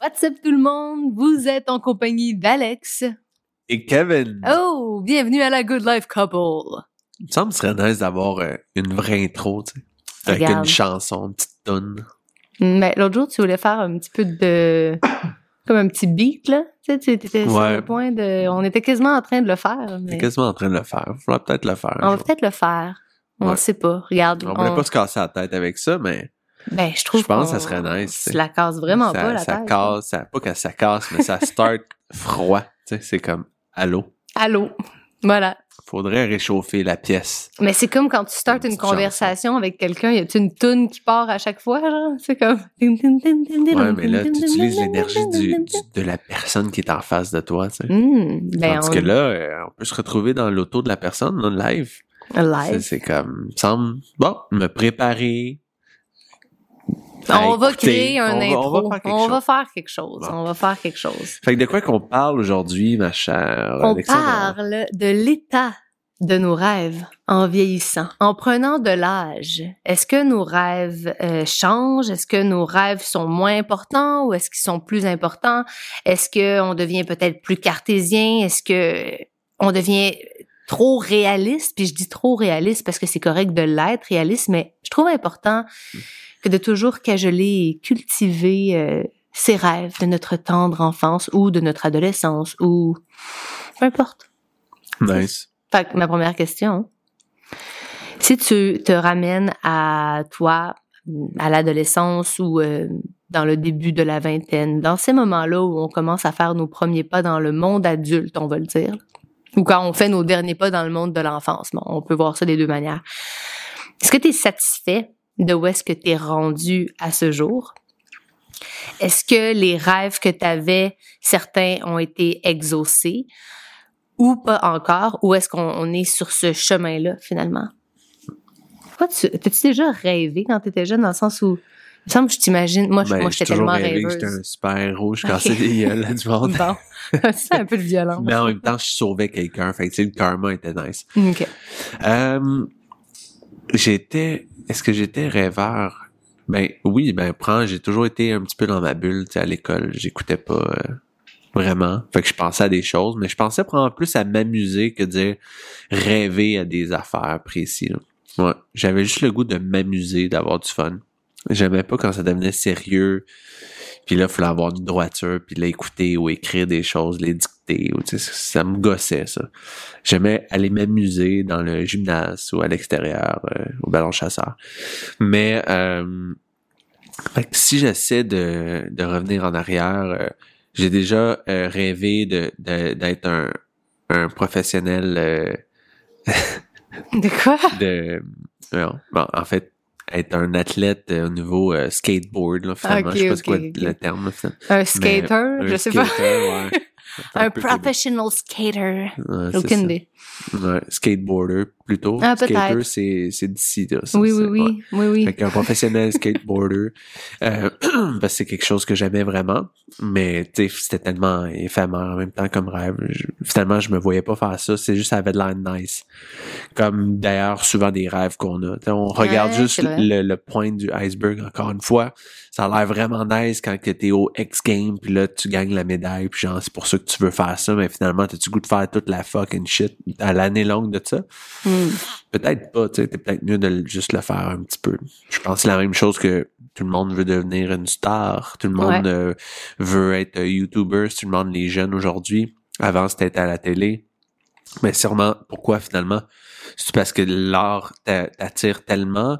What's up tout le monde? Vous êtes en compagnie d'Alex. Et Kevin, Oh, bienvenue à la Good Life Couple. il me semble que ce serait nice d'avoir euh, une vraie intro, tu sais. Avec Regarde. une chanson, une petite tune. Mais l'autre jour, tu voulais faire un petit peu de... Comme un petit beat, là. Tu sais, tu étais sur le point de... On était quasiment en train de le faire, mais T'es quasiment en train de le faire. Faudra peut-être le faire. on va peut-être le faire. On Ouais. sait pas. Regarde. On voulait pas se casser la tête avec ça, mais Ben, je trouve Je pense que ça serait nice, c'est- la casse vraiment ça, pas, la ça tête. casse, ça, pas que ça casse, mais ça start froid. Tu sais, c'est comme allô. Allô? Voilà. Faudrait réchauffer la pièce. Mais c'est comme quand tu startes Une conversation avec quelqu'un, y a une toune qui part à chaque fois, genre? C'est comme... Ouais, mais là, tu utilises l'énergie du, du- de la personne qui est en face de toi, tu sais. Hmm, ben, Tandis on... que là, euh, on peut se retrouver dans l'auto de la personne, en live. C'est- live. C'est comme, il me semble, bon, me préparer. On va créer un On va- intro. On va faire quelque on chose. va faire quelque chose. Bon. On va faire quelque chose. Fait que de quoi qu'on parle aujourd'hui, ma chère On Alexandra? parle de l'état de nos rêves en vieillissant, en prenant de l'âge. Est-ce que nos rêves euh, changent? Est-ce que nos rêves sont moins importants ou est-ce qu'ils sont plus importants? Est-ce que on devient peut-être plus cartésien? Est-ce que on devient trop réaliste? Puis je dis trop réaliste parce que c'est correct de l'être réaliste, mais je trouve important que de toujours cajoler et cultiver euh, ces rêves de notre tendre enfance ou de notre adolescence ou peu importe. Nice. Fait que ma première question, si tu te ramènes à toi, à l'adolescence ou euh, dans le début de la vingtaine, dans ces moments-là où on commence à faire nos premiers pas dans le monde adulte, on va le dire, ou quand on fait nos derniers pas dans le monde de l'enfance, bon, on peut voir ça des deux manières. Est-ce que tu es satisfait de où est-ce que tu es rendu à ce jour? Est-ce que les rêves que tu avais, certains ont été exaucés? ou pas encore, ou est-ce qu'on on est sur ce chemin-là finalement? T'as-tu déjà rêvé quand tu étais jeune, dans le sens où, il me semble que je t'imagine, moi, je- Ben, moi j'étais tellement rêvé que rêveuse. J'étais un super héros, je cassais des gueules du monde. Bon, c'est un peu de violence. Mais en même temps, je sauvais quelqu'un. Fait que, tu sais, le karma était nice. Ok. Euh, j'étais, est-ce que j'étais rêveur? Ben, oui, ben, prends, j'ai toujours été un petit peu dans ma bulle, tu sais, à l'école. J'écoutais pas, euh, vraiment. Fait que je pensais à des choses, mais je pensais prendre plus à m'amuser que dire rêver à des affaires précises. Ouais. J'avais juste le goût de m'amuser, d'avoir du fun. J'aimais pas quand ça devenait sérieux. Puis là, il fallait avoir une droiture, puis l'écouter ou écrire des choses, les dicter. Ou, tu sais, ça me gossait, ça. J'aimais aller m'amuser dans le gymnase ou à l'extérieur, euh, au ballon chasseur. Mais euh, fait que si j'essaie de, de revenir en arrière, euh, j'ai déjà euh, rêvé de d'être un, un professionnel De quoi? de non, bon, en fait être un athlète euh, au niveau euh, skateboard là, finalement je sais pas ok, c'est quoi le terme là. Un skater? un je sais pas. ouais. Un professional skater. Ouais, Aucune ça. idée. Ouais, skateboarder plutôt. Ah, Skater, c'est, c'est d'ici, là. ça, Oui, oui, oui, ouais. oui, oui. Fait qu'un professionnel skateboarder, euh, parce que c'est quelque chose que j'aimais vraiment, mais tu sais, c'était tellement éphémère en même temps comme rêve. Je- finalement, je me voyais pas faire ça, c'est juste ça avait de l'air nice. Comme d'ailleurs souvent des rêves qu'on a. On regarde Ouais, juste le, le point du iceberg encore une fois. Ça a l'air vraiment nice quand t'es au X Game puis là tu gagnes la médaille puis genre c'est pour ça que tu veux faire ça mais finalement t'as-tu goût de faire toute la fucking shit à l'année longue de ça? Hmm. Peut-être pas, tu sais, t'es peut-être mieux de juste le faire un petit peu. Je pense que c'est la même chose que tout le monde veut devenir une star, tout le monde Ouais. euh, veut être euh, YouTuber, tout le monde les jeunes aujourd'hui. Avant c'était à la télé. Mais sûrement, pourquoi finalement? C'est parce que l'art t'a- t'attire tellement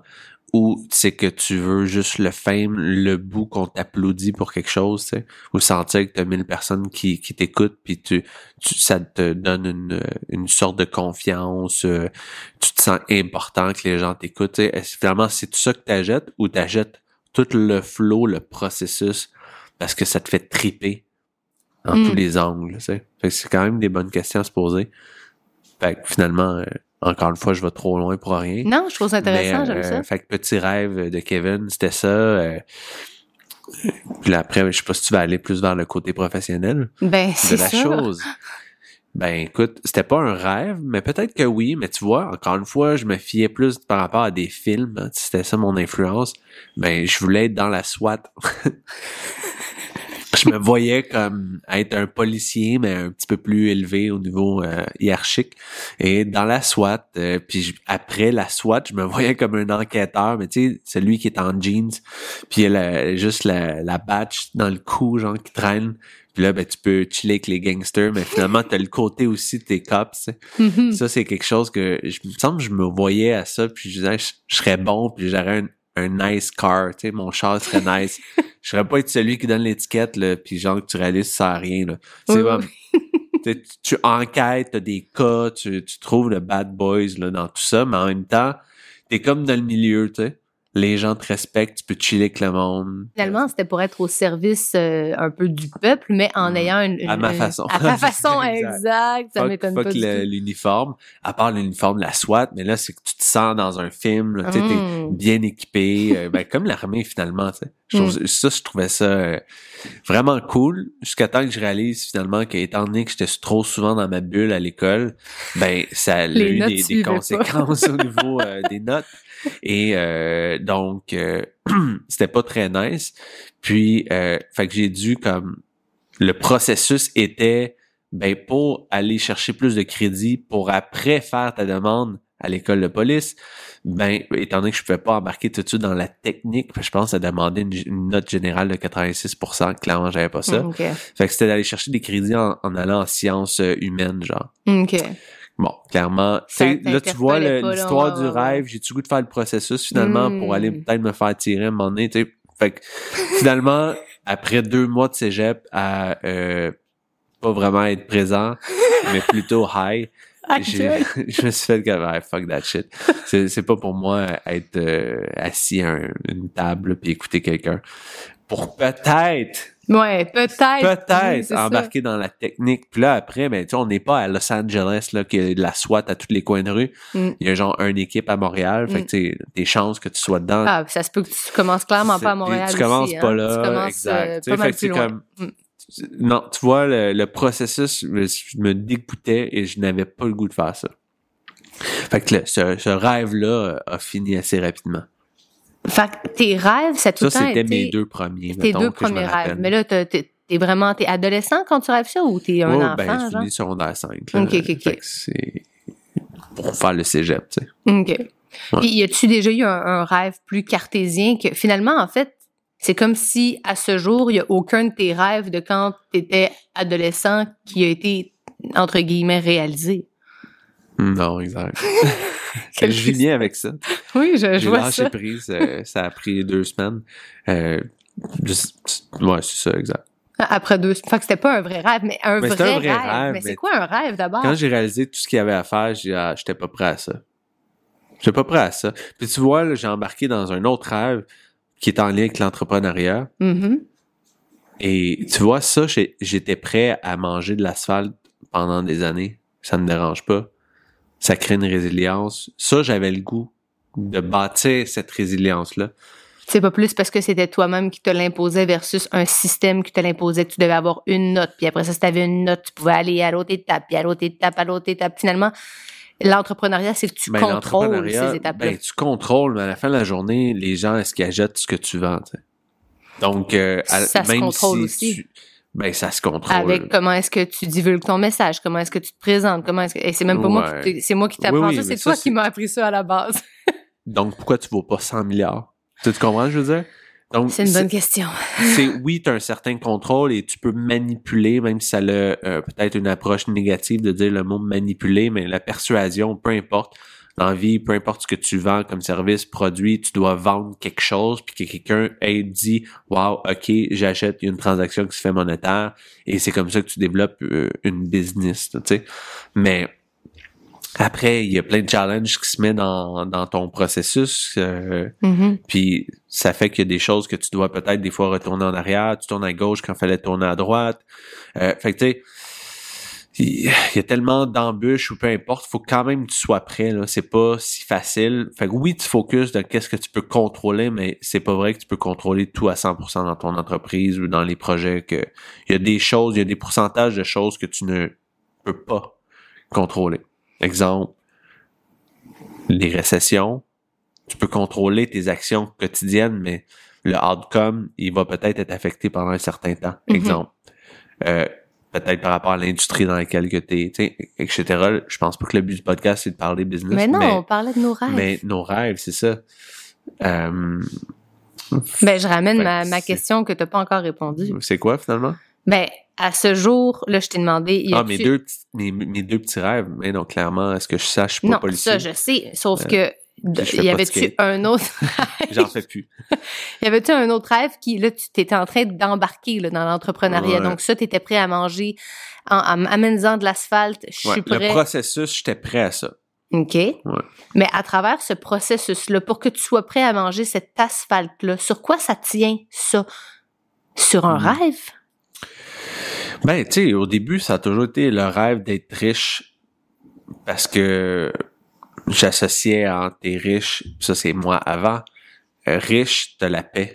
ou c'est que tu veux juste le fame, le bout qu'on t'applaudit pour quelque chose, tu sais, ou sentir que t'as mille personnes qui, qui t'écoutent, puis tu, tu, ça te donne une, une sorte de confiance, euh, tu te sens important que les gens t'écoutent. tu sais. Finalement, c'est tout ça que t'achètes ou t'achètes tout le flow, le processus, parce que ça te fait triper en Mm. tous les angles. tu sais? Fait que c'est quand même des bonnes questions à se poser. Fait que finalement, euh, encore une fois, je vais trop loin pour rien. Non, je trouve ça intéressant, j'aime euh, ça. Fait que petit rêve de Kevin, c'était ça. euh, puis là, après, je sais pas si tu vas aller plus vers le côté professionnel Ben, de c'est la chose. Ben écoute, c'était pas un rêve, mais peut-être que oui, mais tu vois, encore une fois, je me fiais plus par rapport à des films, hein, c'était ça mon influence. Ben je voulais être dans la SWAT. je me voyais comme être un policier, mais un petit peu plus élevé au niveau euh, hiérarchique. Et dans la SWAT, euh, puis je- après la SWAT, je me voyais comme un enquêteur, mais tu sais, celui qui est en jeans, puis il a la- juste la, la batch dans le cou, genre, qui traîne. Puis là, ben, tu peux chiller avec les gangsters, mais finalement, t'as le côté aussi de tes cops. Mhm. Ça, c'est quelque chose que je me semble je me voyais à ça, puis je disais, je, je serais bon, puis j'aurais un, un nice car, tu sais, mon char serait nice. je serais pas être celui qui donne l'étiquette, là, puis genre que tu réalises ça sert à rien, là. C'est Oui, comme, tu, enquêtes, t'as des cas, tu, tu trouves le bad boys, là, dans tout ça, mais en même temps, t'es comme dans le milieu, tu sais. Les gens te respectent, tu peux chiller avec le monde. Finalement, c'était pour être au service euh, un peu du peuple, mais en ayant une, une- À ma une- façon. À ta façon, Exact. exact. Ça m'étonne pas l'uniforme, à part l'uniforme de la SWAT, mais là, c'est que tu te sens dans un film, tu sais, t'es Mm. bien équipé, euh, ben, comme l'armée finalement. Je trouve- Ça, je trouvais ça euh, vraiment cool, jusqu'à temps que je réalise finalement qu'étant donné que j'étais trop souvent dans ma bulle à l'école, ben ça a eu des, conséquences au niveau des notes. Et euh, donc, euh, c'était pas très nice. Puis, euh, fait que j'ai dû comme le processus était ben pour aller chercher plus de crédit pour après faire ta demande à l'école de police, ben étant donné que je pouvais pas embarquer tout de suite dans la technique, je pense à demander une, une note générale de 86%, clairement j'avais pas ça. Fait que c'était d'aller chercher des crédits en, en allant en sciences euh, humaines genre. OK. Bon, clairement, là tu vois l'histoire du rêve, j'ai-tu goût de faire le processus finalement Mm. pour aller peut-être me faire tirer à un moment donné, tu sais? Fait que finalement, après deux mois de cégep à euh, pas vraiment être présent, mais plutôt high, je me suis fait comme ah, fuck that shit. C'est, c'est pas pour moi être euh, assis à un- une table puis écouter quelqu'un. Pour peut-être, Ouais, peut-être. Oui, peut-être ça. embarquer dans la technique. Puis là après, ben tu sais, on n'est pas à Los Angeles là qu'il y a de la SWAT à tous les coins de rue. Mm. Il y a genre une équipe à Montréal. Fait Mm. que tu sais, des chances que tu sois dedans. Ah, ça se peut que tu commences clairement pas à Montréal Tu commences aussi, hein. pas là, Tu commences, exact. euh, Tu pas fait que comme Mm. non, tu vois le, le processus me, me dégoûtait et je n'avais pas le goût de faire ça. Fait que là, ce, ce rêve-là a fini assez rapidement. Fait que tes rêves, ça a tout Ça, c'était mes deux premiers. tes deux premiers rêves. Mais là, t'es t'es vraiment, t'es adolescent quand tu rêves ça ou t'es un Ouais, enfant, ben, je finis secondaire 5. Là. Ok, ok, ok. C'est pour faire le cégep, tu sais. OK. Puis, y a-tu déjà eu un, un rêve plus cartésien que finalement, en fait, c'est comme si à ce jour, il y a aucun de tes rêves de quand tu étais adolescent qui a été, entre guillemets, réalisé? Non, exact. Je vis bien avec ça. Oui, je, je J'ai vois ça. prise. euh, ça a pris deux semaines. Euh, juste- ouais, c'est ça, exact. Après deux. Fait que c'était pas un vrai rêve, mais un, Mais vrai, un vrai rêve. rêve, Mais c'est quoi un rêve d'abord? Quand j'ai réalisé tout ce qu'il y avait à faire, j'ai ah, j'étais pas prêt à ça. J'étais pas prêt à ça. Puis tu vois, j'ai embarqué dans un autre rêve qui est en lien avec l'entrepreneuriat. Mhm. Et tu vois, ça, j'étais prêt à manger de l'asphalte pendant des années. Ça ne me dérange pas. Ça crée une résilience. Ça, j'avais le goût de bâtir cette résilience-là. C'est pas plus parce que c'était toi-même qui te l'imposait versus un système qui te l'imposait que tu devais avoir une note. Puis après ça, si tu avais une note, tu pouvais aller à l'autre étape, puis à l'autre étape, à l'autre étape. Finalement, l'entrepreneuriat, c'est que tu Ben, contrôles ces étapes-là. Ben, tu contrôles, mais à la fin de la journée, les gens, est-ce qu'ils achètent ce que tu vends? Donc, euh, à- Ça se même contrôle si aussi. tu- ben, ça se contrôle. Avec comment est-ce que tu divulgues ton message, comment est-ce que tu te présentes, comment est-ce que... Et c'est même pas moi qui, te- c'est moi qui t'apprends Oui, oui, ça, c'est toi qui m'as appris ça à la base. Donc, pourquoi tu vaux pas 100 milliards? Tu, tu comprends, ce que je veux dire? Donc, C'est une bonne question. c'est oui, tu as un certain contrôle et tu peux manipuler, même si ça a euh, peut-être une approche négative de dire le mot manipuler, mais la persuasion, peu importe. Dans la vie, peu importe ce que tu vends comme service, produit, tu dois vendre quelque chose, puis que quelqu'un ait dit Wow, ok, j'achète, il y a une transaction qui se fait monétaire, et c'est comme ça que tu développes euh, une business, tu sais. Mais après, il y a plein de challenges qui se mettent dans, dans ton processus. euh, Mhm. puis ça fait qu'il y a des choses que tu dois peut-être des fois retourner en arrière, tu tournes à gauche quand il fallait tourner à droite. Euh, fait que tu sais, il y a tellement d'embûches ou peu importe, faut quand même que tu sois prêt. Là, c'est pas si facile. Fait que oui, tu focuses dans qu'est-ce que tu peux contrôler, mais c'est pas vrai que tu peux contrôler tout à 100% dans ton entreprise ou dans les projets. Que il y a des choses, il y a des pourcentages de choses que tu ne peux pas contrôler. Exemple, les récessions, tu peux contrôler tes actions quotidiennes, mais le outcome, il va peut-être être affecté pendant un certain temps. Mhm. Exemple. Euh, peut-être par rapport à l'industrie dans laquelle que t'es, tu sais, etc. Je pense pas que le but du podcast, c'est de parler business. Mais non, on parlait de nos rêves. mais nos rêves, c'est ça. Euh, Ben, je ramène ma, que ma question que t'as pas encore répondu. c'est quoi, finalement? Ben, à ce jour, là, je t'ai demandé, y Ah, mes deux, petits- mes, mes deux petits rêves. Mais non, clairement, est-ce que je sache, je suis pas Non, policier? ça, je sais. Sauf que, je fais y avait-tu un autre, J'en fais plus. y avait-tu un autre rêve qui, là, tu t'étais en train d'embarquer, là, dans l'entrepreneuriat? Ouais. Donc, ça, t'étais prêt à manger en, en amenant de l'asphalte. Je suis Ouais, le prêt. processus, j'étais prêt à ça. OK. Mais à travers ce processus-là, pour que tu sois prêt à manger cet asphalte-là, sur quoi ça tient, ça? Sur un Mhm. rêve? Ben, tu sais, au début, ça a toujours été le rêve d'être riche parce que j'associais en t'es riche, ça c'est moi avant, euh, riche, t'as la paix.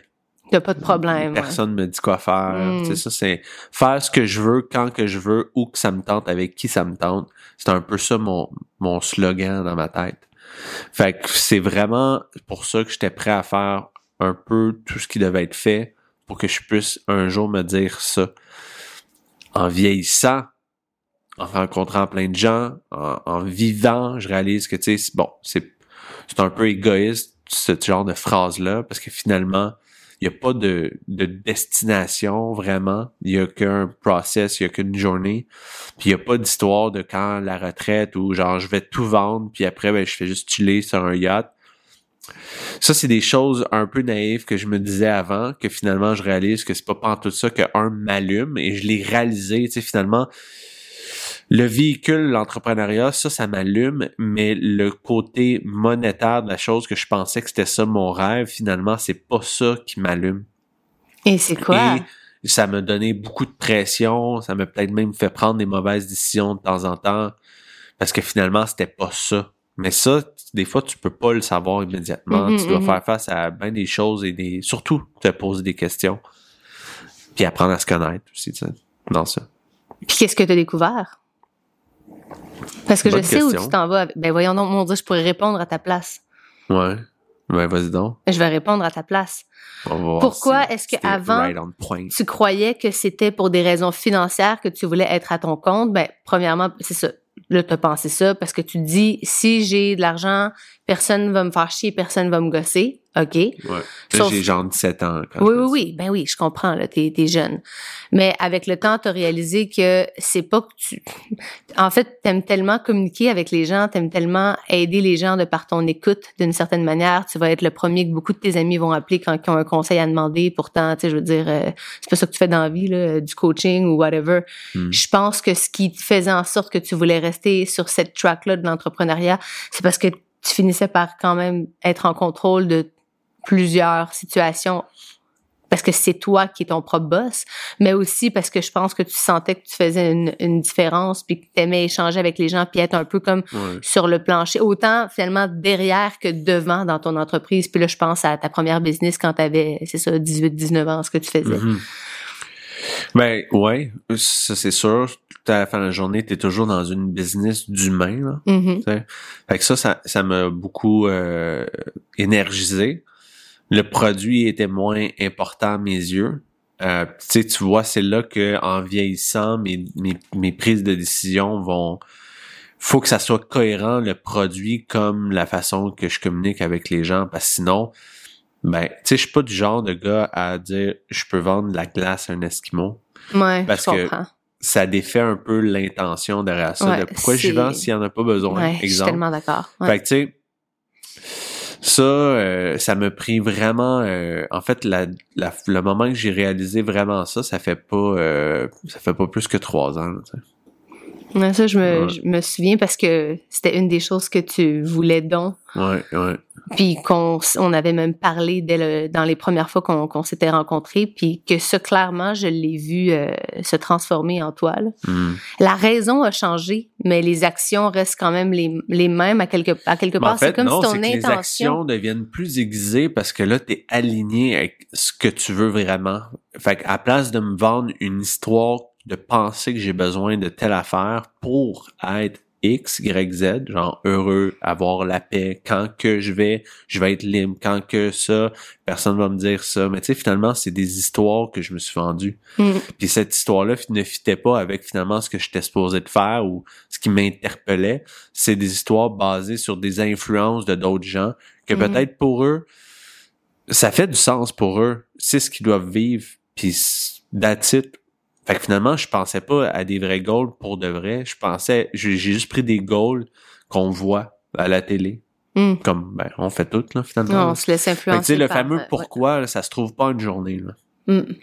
T'as pas de problème. ouais. Personne me dit quoi faire. Mm. Sais, ça, c'est faire ce que je veux, quand que je veux, où que ça me tente, avec qui ça me tente. C'est un peu ça mon, mon slogan dans ma tête. Fait que c'est vraiment pour ça que j'étais prêt à faire un peu tout ce qui devait être fait pour que je puisse un jour me dire ça. En vieillissant, en rencontrant plein de gens, en, en vivant, je réalise que, tu sais, bon, c'est, un peu égoïste, ce genre de phrase-là, parce que finalement, il n'y a pas de, de destination vraiment. Il n'y a qu'un process, il n'y a qu'une journée. Puis il n'y a pas d'histoire de quand la retraite ou genre je vais tout vendre, puis après ben, je fais juste chiller sur un yacht. Ça, c'est des choses un peu naïves que je me disais avant, que finalement je réalise que c'est pas tout ça que un m'allume et je l'ai réalisé, tu sais, finalement. Le véhicule, l'entrepreneuriat, ça, ça m'allume, mais le côté monétaire de la chose que je pensais que c'était ça mon rêve, finalement, c'est pas ça qui m'allume. Et c'est quoi? Et ça m'a donné beaucoup de pression, ça m'a peut-être même fait prendre des mauvaises décisions de temps en temps, parce que finalement, c'était pas ça. Mais ça, des fois, tu peux pas le savoir immédiatement. Mhm, tu dois mhm. faire face à bien des choses et des surtout te poser des questions. Puis apprendre à se connaître aussi, tu sais, dans ça. Puis qu'est-ce que tu as découvert? Parce que je sais où tu t'en vas. Ben voyons donc, mon Dieu, je pourrais répondre à ta place. Ouais. Ben, vas-y donc. Je vais répondre à ta place. On va voir Pourquoi si est-ce que avant- right. Tu croyais que c'était pour des raisons financières que tu voulais être à ton compte? Ben, premièrement, c'est ça. Là, tu as pensé ça parce que tu te dis, si j'ai de l'argent, personne va me faire chier, personne va me gosser. OK? Ouais. Sauf- J'ai genre 17 ans. Quand Oui, oui, oui. Ben oui, je comprends, là, t'es, t'es jeune. Mais avec le temps, t'as réalisé que c'est pas que tu... En fait, t'aimes tellement communiquer avec les gens, t'aimes tellement aider les gens de par ton écoute d'une certaine manière. Tu vas être le premier que beaucoup de tes amis vont appeler quand ils ont un conseil à demander. Pourtant, tu sais, je veux dire, euh, c'est pas ça que tu fais dans la vie, là, du coaching ou whatever. Hmm. Je pense que ce qui faisait en sorte que tu voulais rester sur cette track-là de l'entrepreneuriat, c'est parce que tu finissais par quand même être en contrôle de plusieurs situations parce que c'est toi qui es ton propre boss, mais aussi parce que je pense que tu sentais que tu faisais une, une différence puis que tu aimais échanger avec les gens puis être un peu comme Ouais. sur le plancher, autant finalement derrière que devant dans ton entreprise. Puis là, je pense à ta première business quand tu avais, c'est ça, 18-19 ans, ce que tu faisais. Mhm. Ben, ouais, ça c'est sûr. À la fin de la journée, t'es toujours dans une business d'humain, là. Mhm. Fait que ça, ça, ça m'a beaucoup euh, énergisé. Le produit était moins important à mes yeux. Euh, tu tu vois, c'est là que en vieillissant, mes, mes, mes prises de décision vont. Faut que ça soit cohérent le produit comme la façon que je communique avec les gens, parce que sinon, ben, tu sais, je suis pas du genre de gars à dire je peux vendre la glace à un esquimau. Ouais, Parce je que. Ça défait un peu l'intention derrière ça. Ouais, de pourquoi j'y vends s'il y en a pas besoin. Ouais, je suis exemple. tellement d'accord. Fait que tu sais, ça, euh, ça m'a pris vraiment. euh, en fait, la, la- le moment que j'ai réalisé vraiment ça, ça fait pas, euh, ça fait pas plus que trois ans. là, tu sais. Ouais, ça, je me, Ouais. je me souviens parce que c'était une des choses que tu voulais donc. Ouais, ouais. Puis qu'on on avait même parlé dès le- dans les premières fois qu'on qu'on s'était rencontrés, puis que ça, clairement, je l'ai vu euh, se transformer en toi. là. Hmm. La raison a changé, mais les actions restent quand même les, les mêmes à quelque, à quelque Mais part. en fait, c'est comme non, si ton que les intention... actions deviennent plus aiguisées parce que là, t'es aligné avec ce que tu veux vraiment. Fait qu'à place de me vendre une histoire de penser que j'ai besoin de telle affaire pour être X, Y, Z, genre heureux, avoir la paix, quand que je vais, je vais être libre, quand que ça, personne va me dire ça. Mais tu sais, finalement, c'est des histoires que je me suis vendu. Mm. Puis cette histoire-là ne fitait pas avec finalement ce que j'étais supposé de faire ou ce qui m'interpellait. C'est des histoires basées sur des influences de d'autres gens que Mhm. peut-être pour eux, ça fait du sens pour eux. C'est ce qu'ils doivent vivre. Puis that's it. Fait que finalement, je pensais pas à des vrais goals pour de vrai. Je pensais, j'ai juste pris des goals qu'on voit à la télé. Mm. Comme, ben, on fait tout, là, finalement. Non, on se laisse Fait que, tu influencer. sais, le par- fameux euh, pourquoi, là, ça se trouve pas une journée, là. ouais. Mm.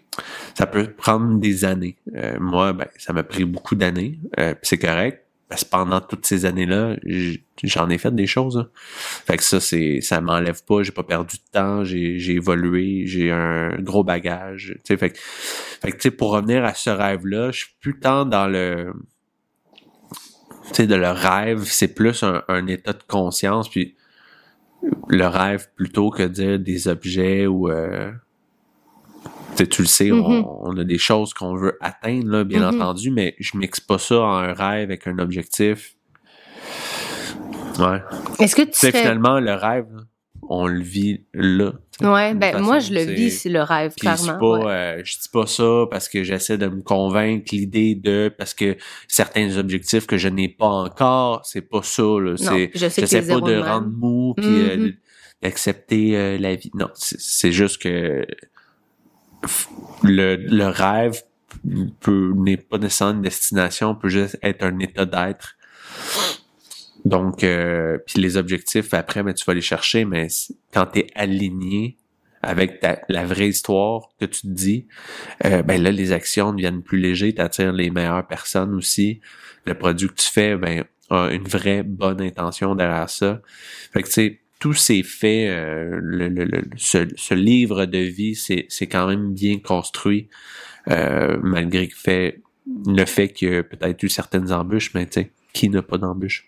Ça peut prendre des années. Euh, moi, ben, ça m'a pris beaucoup d'années. Euh, c'est correct. Parce que pendant toutes ces années-là, j'en ai fait des choses. hein. Fait que ça, c'est, ça m'enlève pas. J'ai pas perdu de temps. J'ai, évolué. J'ai un gros bagage. Fait que, fait que, pour revenir à ce rêve-là, je suis plus tant dans le, tu de le rêve. C'est plus un, état de conscience. Puis le rêve plutôt que dire des objets ou euh, tu sais, tu le sais, on, on a des choses qu'on veut atteindre, là, bien Mhm. entendu, mais je mixe pas ça en un rêve avec un objectif. Ouais. Est-ce que tu sais, finalement, le rêve, on le vit là. Ouais, ben façon, moi je le vis, c'est le rêve, Puis clairement. pas, ouais. euh, je dis pas ça parce que j'essaie de me convaincre l'idée de parce que certains objectifs que je n'ai pas encore, c'est pas ça. Là, Non, c'est, je sais j'essaie pas de rendre mou puis euh, Mhm. d'accepter euh, la vie. Non, c'est, juste que le, le rêve peut n'est pas nécessairement une destination, peut juste être un état d'être. Donc, euh, puis les objectifs après, mais tu vas les chercher, mais quand tu es aligné avec ta, la vraie histoire que tu te dis, euh, ben là, les actions deviennent plus légères, tu attires les meilleures personnes aussi. Le produit que tu fais, ben, a une vraie bonne intention derrière ça. Fait que, tu sais, tous ces faits, euh, le, le, le- ce, ce livre de vie, c'est, c'est quand même bien construit, euh, malgré le fait, le fait qu'il y a peut-être eu certaines embûches, mais tu sais, qui n'a pas d'embûches?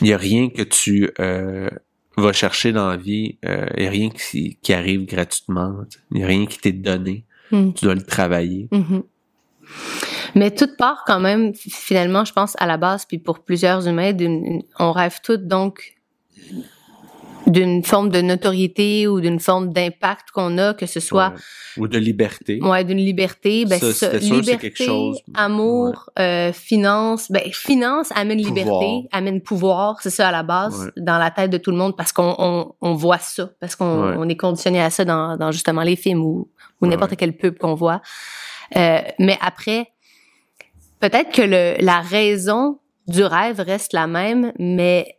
Il n'y a rien que tu euh, vas chercher dans la vie, euh, il n'y a rien qui, qui arrive gratuitement. Il n'y a rien qui t'est donné. Mm. Tu dois le travailler. Mhm. Mais toute part quand même, finalement, je pense à la base, puis pour plusieurs humains, on rêve toutes donc d'une forme de notoriété ou d'une forme d'impact qu'on a, que ce soit Ouais. Ou de liberté. ouais, d'une liberté, ben Ça, ça, sûr, liberté, quelque chose. amour, euh, finance, ben finance amène Pouvoir. liberté, amène pouvoir, c'est ça à la base Ouais. dans la tête de tout le monde parce qu'on on, on voit ça, parce qu'on Ouais. on est conditionné à ça dans, dans justement les films ou, ou Ouais, n'importe ouais. quel pub qu'on voit. Euh, mais après, peut-être que le, la raison du rêve reste la même, mais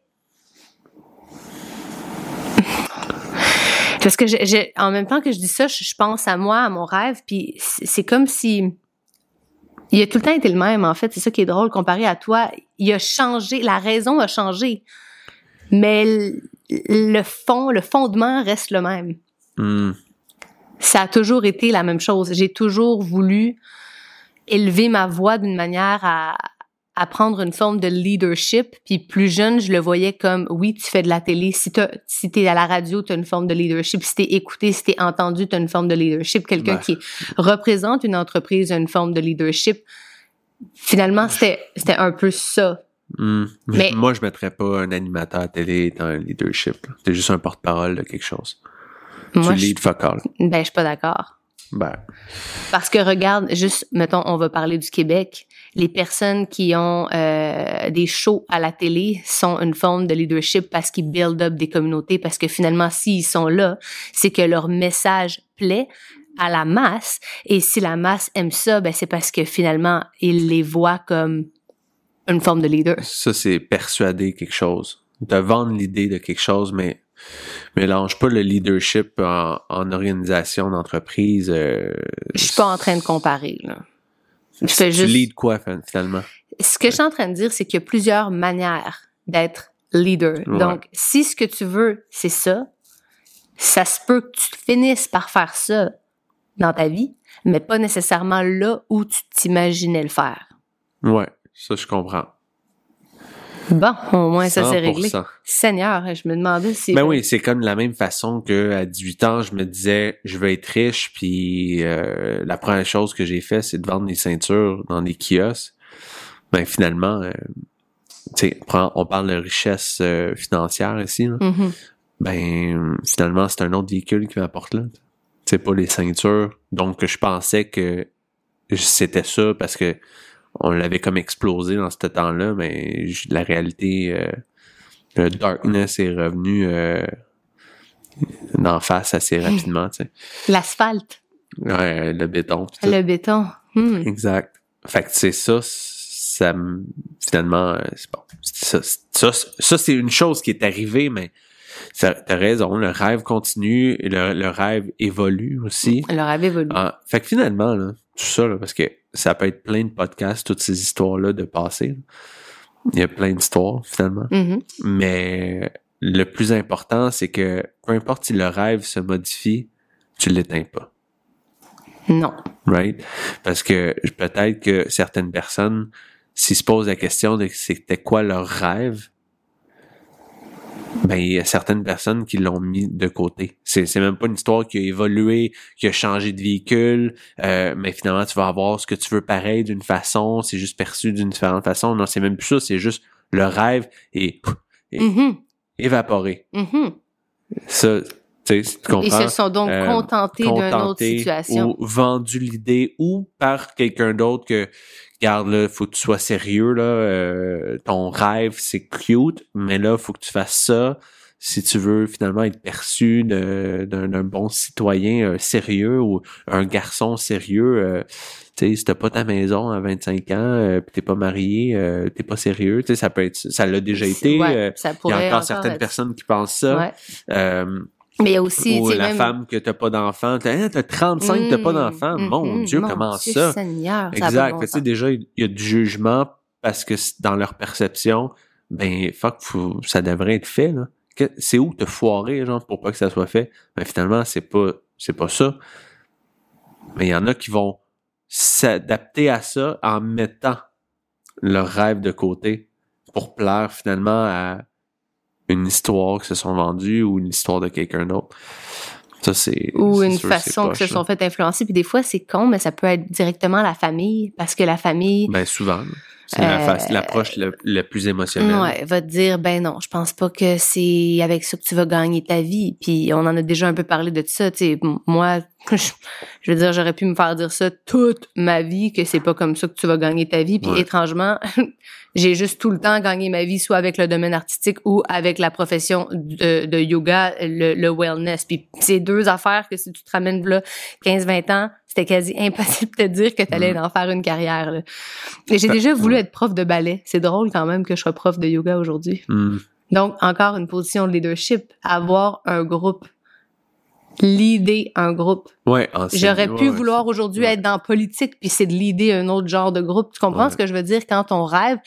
parce que j'ai- en même temps que je dis ça, je, je pense à moi, à mon rêve, puis c'est comme si il a tout le temps été le même. En fait, c'est ça qui est drôle comparé à toi. Il a changé, la raison a changé, mais le, le fond, le fondement reste le même Hmm. ça a toujours été la même chose. J'ai toujours voulu élever ma voix d'une manière à, à prendre une forme de leadership. Puis plus jeune, je le voyais comme, oui, tu fais de la télé. Si tu si es à la radio, tu as une forme de leadership. Si tu es écouté, si tu es entendu, tu as une forme de leadership. Quelqu'un Ouais. qui représente une entreprise a une forme de leadership. Finalement, c'était un peu ça. Hmm. Mais- Moi, je mettrais pas un animateur à télé dans un leadership. T'es juste un porte-parole de quelque chose. Moi, tu lead fuck all. ben, je suis pas d'accord. Ben, Parce que regarde, juste, mettons, on va parler du Québec. Les personnes qui ont euh, des shows à la télé sont une forme de leadership parce qu'ils build up des communautés. Parce que finalement, s'ils sont là, c'est que leur message plaît à la masse. Et si la masse aime ça, ben c'est parce que finalement, ils les voient comme une forme de leader. ça, c'est persuader quelque chose. De vendre l'idée de quelque chose, mais mélange pas le leadership en, en organisation d'entreprise. euh, Je suis pas en train de comparer, là. Je fais tu juste... lead quoi, fin- finalement? ce que je suis en train de dire, c'est qu'il y a plusieurs manières d'être leader. Ouais. Donc, si ce que tu veux, c'est ça, ça se peut que tu finisses par faire ça dans ta vie, mais pas nécessairement là où tu t'imaginais le faire. Ouais, ça, je comprends. Bon, au moins ça c'est réglé. 100%. Seigneur, je me demandais si... Ben oui, c'est comme de la même façon que à 18 ans, je me disais je veux être riche, puis euh, la première chose que j'ai fait, c'est de vendre des ceintures dans des kiosques. Ben finalement, euh, tu sais, prends- on parle de richesse euh, financière ici, là. Mhm. ben finalement c'est un autre véhicule qui m'apporte là. C'est pas les ceintures. Donc je pensais que c'était ça parce que on l'avait comme explosé dans ce temps-là, mais la réalité, euh, le darkness est revenu euh, d'en face assez rapidement, tu sais. L'asphalte, Ouais, le béton. tout. le béton. Hmm. Exact. Fait que c'est ça, ça me- finalement, euh, c'est bon. Ça, ça, ça, c'est une chose qui est arrivée, mais t'as raison, le rêve continue, le, le rêve évolue aussi. Le rêve évolue. Ah, fait que finalement, là, tout ça, là, parce que ça peut être plein de podcasts, toutes ces histoires-là de passé. Il y a plein d'histoires, finalement. Mhm. Mais le plus important, c'est que peu importe si le rêve se modifie, tu l'éteins pas Non. right? Parce que peut-être que certaines personnes, s'ils se posent la question de c'était quoi leur rêve, ben il y a certaines personnes qui l'ont mis de côté. C'est c'est même pas une histoire qui a évolué, qui a changé de véhicule, euh, mais finalement tu vas avoir ce que tu veux pareil d'une façon, c'est juste perçu d'une différente façon. Non, c'est même plus ça, c'est juste le rêve est Mhm. évaporé. Mhm. Ça, tu sais, tu comprends? Ils se sont donc Euh, contentés d'une autre situation. ou vendu l'idée ou par quelqu'un d'autre que regarde là faut que tu sois sérieux là euh, ton rêve c'est cute mais là faut que tu fasses ça si tu veux finalement être perçu d'un bon citoyen euh, sérieux ou un garçon sérieux euh, tu sais si t'as pas ta maison à 25 ans euh, pis t'es pas marié euh, t'es pas sérieux tu sais ça peut être ça l'a déjà été Ouais, il y a encore certaines être- personnes qui pensent ça Ouais. Mais il y a aussi, ou la même- femme que t'as pas d'enfant. T'as, hein, t'as 35, t'as pas Mm, d'enfant. mm, Mon mm, Dieu, mon comment Dieu ça? Seigneur, exact. tu sais, déjà, il y a du jugement parce que dans leur perception, ben, fuck, faut- ça devrait être fait, là. Que- c'est où te foirer, genre, pour pas que ça soit fait? Ben, finalement, c'est pas, c'est pas ça. Mais il y en a qui vont s'adapter à ça en mettant leur rêve de côté pour plaire finalement à une histoire qui se sont vendues ou une histoire de quelqu'un d'autre. Ça, c'est. ou une sûr, façon que se sont fait influencer. Puis des fois, c'est con, mais ça peut être directement la famille, parce que la famille, Ben, souvent. C'est la Euh, l'approche le, le plus émotionnelle. ouais, va te dire, ben non, je pense pas que c'est avec ça que tu vas gagner ta vie. Puis on en a déjà un peu parlé de ça. Tu sais, moi, je, veux dire, j'aurais pu me faire dire ça toute ma vie que c'est pas comme ça que tu vas gagner ta vie. Puis Ouais. étrangement, j'ai juste tout le temps gagné ma vie soit avec le domaine artistique ou avec la profession de, de yoga, le, le wellness. Puis c'est deux affaires que si tu te ramènes là 15-20 ans, c'était quasi impossible de te dire que tu allais en faire une carrière. là. Et j'ai déjà voulu être prof de ballet. C'est drôle quand même que je sois prof de yoga aujourd'hui. Hmm. Donc, encore une position de leadership, avoir un groupe, leader un groupe. Ouais, J'aurais pu ouais, vouloir aujourd'hui ouais. être dans politique, puis c'est de leader un autre genre de groupe. Tu comprends Ouais. ce que je veux dire quand on rêve?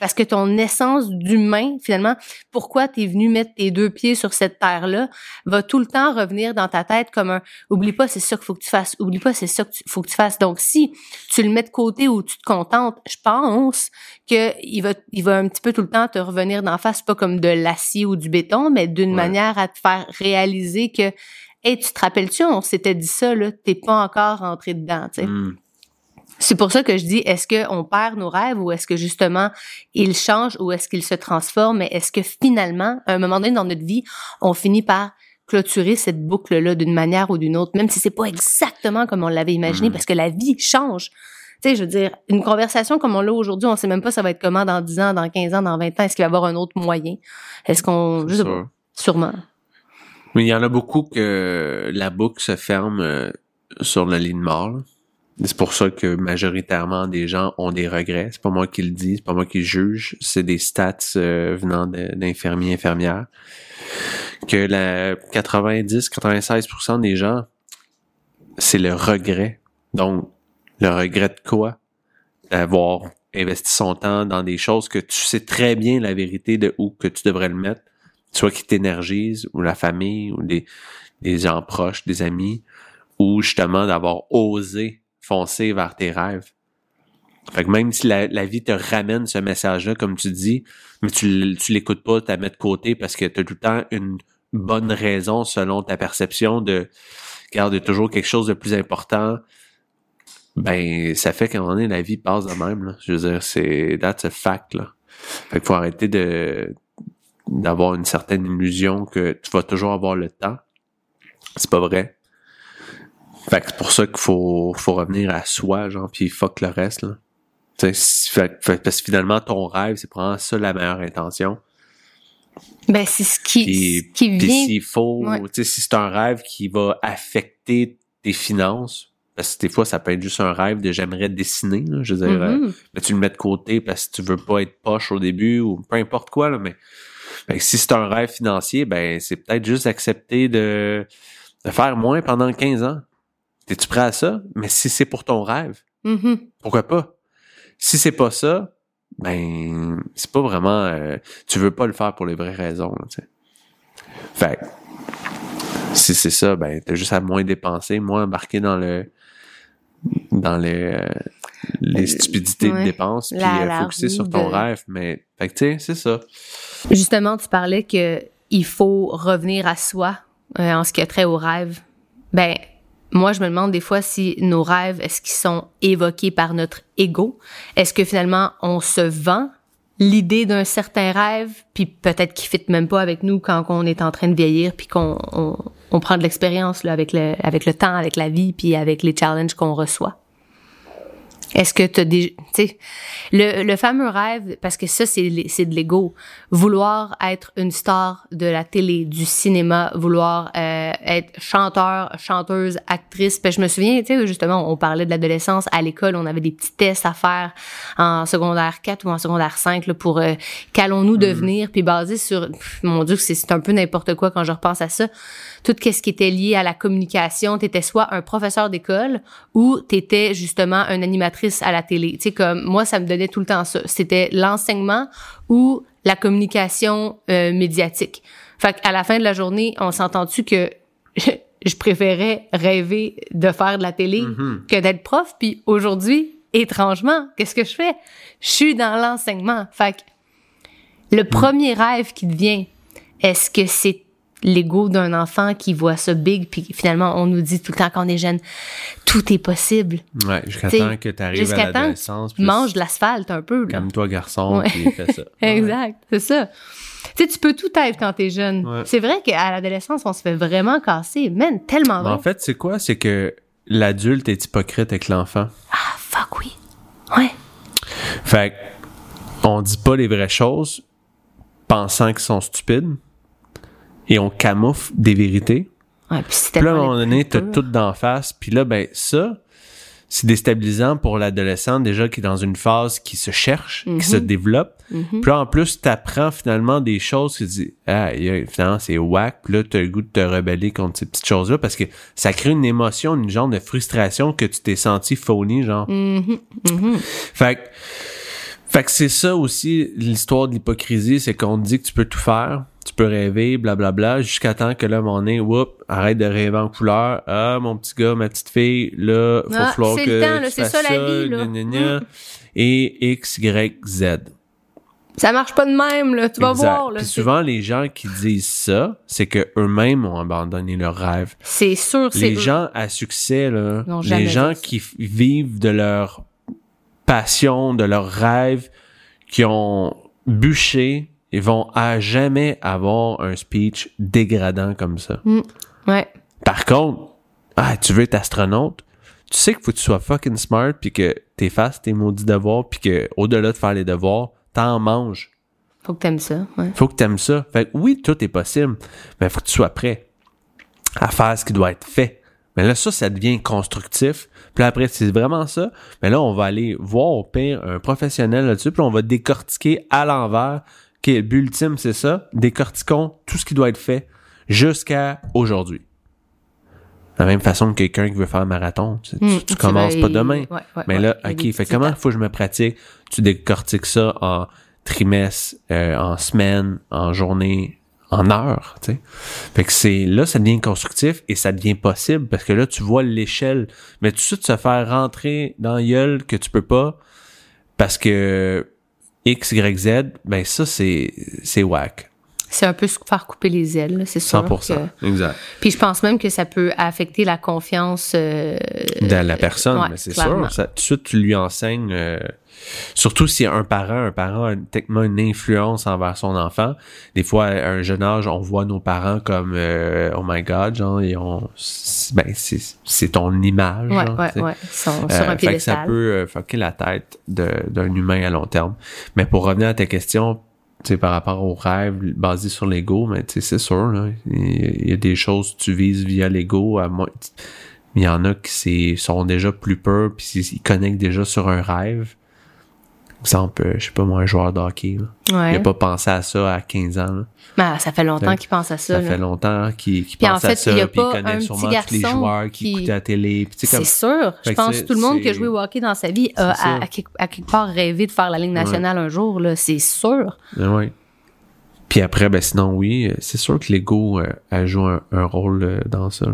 Parce que ton essence d'humain, finalement, pourquoi tu es venu mettre tes deux pieds sur cette terre-là, va tout le temps revenir dans ta tête comme un « oublie pas, c'est ça qu'il faut que tu fasses, oublie pas, c'est ça qu'il faut que tu fasses ». Donc, si tu le mets de côté ou tu te contentes, je pense que il va, il va un petit peu tout le temps te revenir d'en face, pas comme de l'acier ou du béton, mais d'une manière à te faire réaliser que Hey, tu te rappelles-tu, on s'était dit ça, là, t'es pas encore rentré dedans, tu sais. Hmm. C'est pour ça que je dis, est-ce qu'on perd nos rêves ou est-ce que justement ils changent ou est-ce qu'ils se transforment? Mais est-ce que finalement, à un moment donné dans notre vie, on finit par clôturer cette boucle-là d'une manière ou d'une autre, même si c'est pas exactement comme on l'avait imaginé, Mm. parce que la vie change? Tu sais, je veux dire, une conversation comme on l'a aujourd'hui, on sait même pas ça va être comment dans 10 ans, dans 15 ans, dans 20 ans. Est-ce qu'il va y avoir un autre moyen? Est-ce qu'on... Pas. Sûrement. Mais il y en a beaucoup que la boucle se ferme euh, sur la ligne mort. C'est pour ça que majoritairement des gens ont des regrets. C'est pas moi qui le dis, c'est pas moi qui le juge. C'est des stats euh, venant d'infirmiers, infirmières. Que la 90-96% des gens, c'est le regret. Donc, le regret de quoi? D'avoir investi son temps dans des choses que tu sais très bien la vérité de où que tu devrais le mettre soit qui t'énergise, ou la famille, ou des, des gens proches, des amis, ou justement d'avoir osé foncer vers tes rêves. Fait que même si la, la vie te ramène ce message-là, comme tu dis, mais tu, tu l'écoutes pas, tu la mets de côté parce que tu as tout le temps une bonne raison selon ta perception de garde toujours quelque chose de plus important, ben ça fait qu'à un moment donné, la vie passe de même. Là. Je veux dire, c'est that's a fact. Là. Fait qu'il faut arrêter de d'avoir une certaine illusion que tu vas toujours avoir le temps. C'est pas vrai. Fait que c'est pour ça qu'il faut, faut revenir à soi, genre, puis fuck le reste, là. Tu sais, fait- fait- parce que finalement, ton rêve, c'est vraiment ça la meilleure intention. Ben, c'est ce qui, Puis, ce qui puis vient. s'il faut, Ouais. tu sais, si c'est un rêve qui va affecter tes finances, parce que des fois, ça peut être juste un rêve de j'aimerais dessiner, là, je veux dire, euh, Mhm. mais tu le mets de côté parce que tu veux pas être poche au début ou peu importe quoi, là, mais fait que si c'est un rêve financier, ben c'est peut-être juste accepter de, de faire moins pendant 15 ans. T'es-tu prêt à ça? Mais si c'est pour ton rêve, Mhm. pourquoi pas? Si c'est pas ça, ben c'est pas vraiment euh, tu veux pas le faire pour les vraies raisons, là. Fait que, si c'est ça, ben t'as juste à moins dépenser, moins embarquer dans le dans les euh, les stupidités ouais. de dépenses, puis euh, focuser sur ton de- rêve. Mais fait que tu sais, c'est ça. Justement, tu parlais que il faut revenir à soi euh, en ce qui a trait au rêve. Ben, moi, je me demande des fois si nos rêves, est-ce qu'ils sont évoqués par notre ego? Est-ce que finalement, on se vend l'idée d'un certain rêve, puis peut-être qu'il fit même pas avec nous quand on est en train de vieillir, puis qu'on on, on prend de l'expérience là, avec le avec le temps, avec la vie, puis avec les challenges qu'on reçoit? Est-ce que tu as des tu sais le, le fameux rêve parce que ça c'est de l'ego. Vouloir être une star de la télé du cinéma vouloir euh, être chanteur chanteuse actrice. Ben, je me souviens tu sais justement on parlait de l'adolescence à l'école on avait des petits tests à faire en secondaire 4 ou en secondaire 5 là, pour euh, qu'allons-nous devenir? Puis basé sur pff, mon dieu c'est c'est un peu n'importe quoi quand je repense à ça. Tout ce qui était lié à la communication, t'étais soit un professeur d'école ou t'étais justement une animatrice à la télé. Tu sais, comme moi, ça me donnait tout le temps ça. C'était l'enseignement ou la communication euh, médiatique. Fait qu'à la fin de la journée, on s'entend-tu que je préférais rêver de faire de la télé Mhm. que d'être prof? Puis aujourd'hui, étrangement, qu'est-ce que je fais? Je suis dans l'enseignement. Fait que le premier rêve qui te vient, est-ce que c'est l'ego d'un enfant qui voit ça big, puis finalement, on nous dit tout le temps qu'on est jeune, tout est possible. Ouais, jusqu'à temps que tu arrives à l'adolescence. mange de l'asphalte un peu. Là. Calme-toi, garçon, Ouais. puis fais ça. Ouais. Exact, c'est ça. Tu sais, tu peux tout être quand t'es jeune. Ouais. C'est vrai qu'à l'adolescence, on se fait vraiment casser. Man, tellement vrai. en fait, c'est quoi? C'est que l'adulte est hypocrite avec l'enfant. Ah, fuck oui. Ouais. Fait on dit pas les vraies choses, pensant qu'ils sont stupides, et on camoufle des vérités. Ouais, puis là, à un moment donné, t'as tout d'en face. Puis là, ben ça, c'est déstabilisant pour l'adolescent déjà qui est dans une phase qui se cherche, qui se développe. Mhm. Puis là, en plus, t'apprends finalement des choses qui disent ah, aïe, finalement, c'est whack. Puis là, t'as le goût de te rebeller contre ces petites choses-là parce que ça crée une émotion, une genre de frustration que tu t'es senti phony, genre. Mhm, mhm. Fait que, fait que c'est ça aussi l'histoire de l'hypocrisie, c'est qu'on dit que tu peux tout faire, tu peux rêver, blablabla, jusqu'à temps que là, à un moment donné, whoop, arrête de rêver en couleur. Ah, mon petit gars, ma petite fille, là, faut Ah, falloir c'est que le temps, là, tu c'est ça, la vie, là. gna, gna, gna. Et X, Y, Z. Ça marche pas de même, là. Tu vas Exact. voir, là. Puis C'est- souvent, les gens qui disent ça, c'est que eux-mêmes ont abandonné leur rêve. C'est sûr, c'est Les eux. gens à succès, là, les gens qui vivent de leur passion, de leur rêve, qui ont bûché, ils vont à jamais avoir un speech dégradant comme ça. Ouais. Par contre, ah, tu veux être astronaute, tu sais qu'il faut que tu sois fucking smart puis que t'es fasses tes maudits devoirs puis que au-delà de faire les devoirs, t'en manges. Faut que t'aimes ça, ouais. Faut que t'aimes ça. Fait que oui, tout est possible, mais faut que tu sois prêt à faire ce qui doit être fait. Mais là, ça, ça devient constructif. Puis là, après, c'est vraiment ça. Mais là, on va aller voir au pire un professionnel là-dessus, puis on va décortiquer à l'envers. OK, le but ultime, c'est ça. Décortiquons tout ce qui doit être fait jusqu'à aujourd'hui. De la même façon que quelqu'un qui veut faire un marathon. Tu, tu- Mm, tu commences pas demain. ouais, ouais, Mais là, OK, fait comment il faut que je me pratique? Tu décortiques ça en trimestre, euh, en semaine, en journée, en heure, tu sais. Fait que c'est, là, ça devient constructif et ça devient possible parce que là, tu vois l'échelle. Mais tout de suite, se faire rentrer dans gueule que tu peux pas parce que X, Y, Z, ben ça, c'est, c'est whack. C'est un peu se faire couper les ailes, c'est sûr. 100%. que- Exact. Puis je pense même que ça peut affecter la confiance. euh, de la personne, ouais, mais c'est sûr. Ça, tout de suite, tu lui enseignes, euh, surtout si un parent, un parent a techniquement une influence envers son enfant. Des fois, à un jeune âge, on voit nos parents comme euh, oh my god, genre, et on, ben c'est c'est ton image. Ouais, genre, ouais, ouais. Euh, sur un fait que ça peut euh, fucker la tête d'un humain à long terme. Mais pour revenir à ta question, sais, par rapport au rêve basé sur l'ego, mais tu c'est sûr, là, il y a des choses que tu vises via l'ego. à moins- Il y en a qui sont déjà plus peurs, puis ils connectent déjà sur un rêve. Exemple, je sais pas moi, un joueur de hockey. Il Ouais. a pas pensé à ça à 15 ans. là. Ben, ça fait longtemps Ouais. qu'il pense à ça. Ça là. fait longtemps qu'il en pense à fait, ça, il y a puis il pas connaît un sûrement petit tous les joueurs qui, qui- à la télé. C'est comme- sûr. Je Fait pense que tout le monde qui a joué au hockey dans sa vie a à, à quelque, à quelque part rêvé de faire la Ligue nationale un jour. C'est sûr. Oui. Puis après, ben sinon, oui, c'est sûr que l'ego euh, a joué un, un rôle euh, dans ça. là.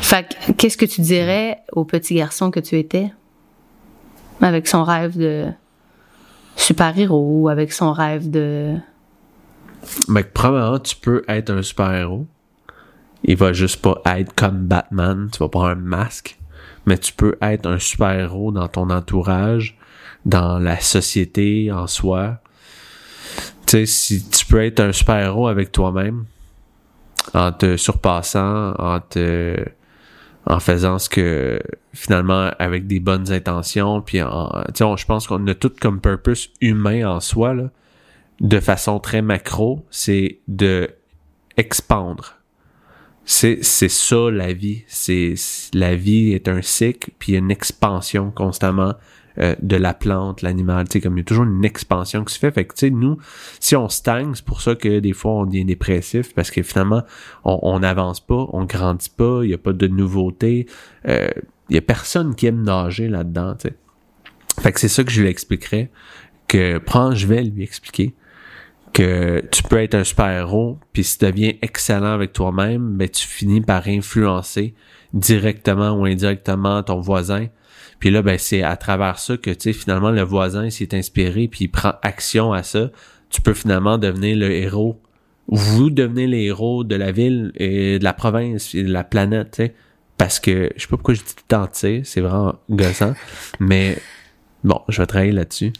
Fait qu'est-ce que tu dirais au petit garçon que tu étais? Avec son rêve de super-héros, avec son rêve de... Mais probablement, tu peux être un super-héros. Il va juste pas être comme Batman. Tu vas pas avoir un masque. Mais tu peux être un super-héros dans ton entourage, dans la société en soi. Tu sais, si tu peux être un super-héros avec toi-même, en te surpassant, en te en faisant ce que finalement avec des bonnes intentions puis en je pense qu'on a tout comme purpose humain en soi là de façon très macro c'est de expandre. C'est c'est ça la vie. C'est la vie est un cycle puis une expansion constamment euh, de la plante l'animal tu sais comme il y a toujours une expansion qui se fait fait que tu sais nous si on stagne c'est pour ça que des fois on devient dépressif parce que finalement on n'avance pas on grandit pas il y a pas de nouveauté euh, il y a personne qui aime nager là-dedans tu fait que c'est ça que je lui expliquerais que prends je vais lui expliquer que tu peux être un super-héros, puis si tu deviens excellent avec toi-même, ben tu finis par influencer directement ou indirectement ton voisin. Puis là, ben c'est à travers ça que tu sais finalement le voisin s'est inspiré puis il prend action à ça. Tu peux finalement devenir le héros. Vous devenez les héros de la ville et de la province et de la planète, tu sais. Parce que je sais pas pourquoi je dis sais, c'est vraiment gossant, mais bon, je vais travailler là-dessus.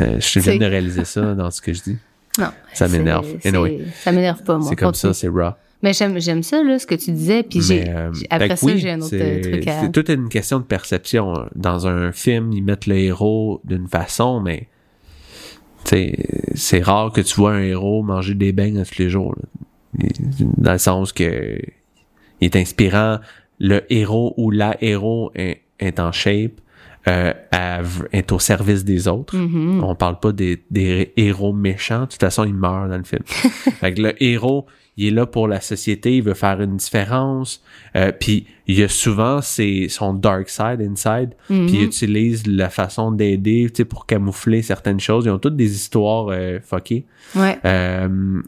Euh, je viens de réaliser ça dans ce que je dis. Non. Ça m'énerve. Anyway. Ça m'énerve pas, moi. C'est comme ça, c'est raw. Mais j'aime, j'aime ça, là, ce que tu disais. Puis j'ai, euh, après ça, oui, j'ai un autre euh, truc à... C'est toute une question de perception. Dans un film, ils mettent le héros d'une façon, mais c'est rare que tu vois un héros manger des beignes tous les jours. là. Dans le sens que il est inspirant. Le héros ou la héros est, est en shape, euh, à- est au service des autres. Mhm. On parle pas des, des héros méchants. De toute façon, ils meurent dans le film. fait que le héros, il est là pour la société, il veut faire une différence. Euh, puis il y a souvent son dark side inside. Mhm. Puis il utilise la façon d'aider, tu sais, pour camoufler certaines choses. Ils ont toutes des histoires euh, fuckées. Ouais. Euh,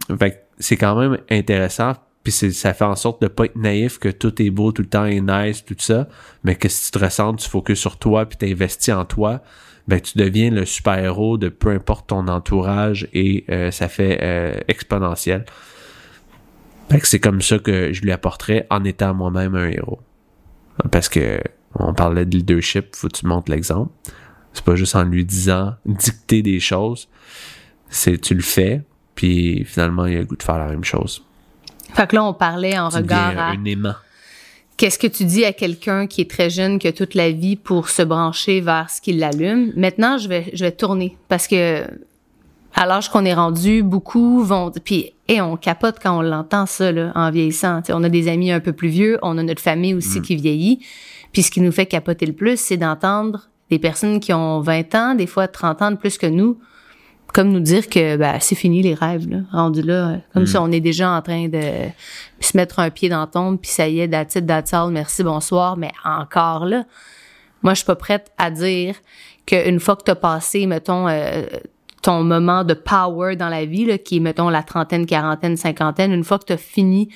c'est quand même intéressant. Puis ça fait en sorte de pas être naïf que tout est beau, tout le temps est nice, tout ça. Mais que si tu te ressens, tu focuses sur toi, puis t'investis en toi, ben tu deviens le super-héros de peu importe ton entourage et euh, ça fait euh, exponentiel. Fait que c'est comme ça que je lui apporterais en étant moi-même un héros. Parce que on parlait de leadership, faut que tu montres l'exemple. C'est pas juste en lui disant dicter des choses. C'est tu le fais, puis finalement il a le goût de faire la même chose. Fait que là, on parlait en Tu regard à un aimant. qu'est-ce que tu dis à quelqu'un qui est très jeune, qui a toute la vie pour se brancher vers ce qui l'allume? Maintenant, je vais, je vais tourner parce que à l'âge qu'on est rendu, beaucoup vont puis et on capote quand on l'entend ça là, en vieillissant. T'sais, on a des amis un peu plus vieux, on a notre famille aussi Mm. qui vieillit. Puis ce qui nous fait capoter le plus, c'est d'entendre des personnes qui ont 20 ans, des fois 30 ans de plus que nous, comme nous dire que ben, c'est fini les rêves, là, rendu là. Comme si on est déjà en train de se mettre un pied dans la tombe, puis ça y est, that's it, that's all, merci, bonsoir, mais encore là, moi, je suis pas prête à dire qu'une fois que tu as passé, mettons, euh, ton moment de power dans la vie, là, qui est, mettons, la trentaine, quarantaine, cinquantaine, une fois que tu as fini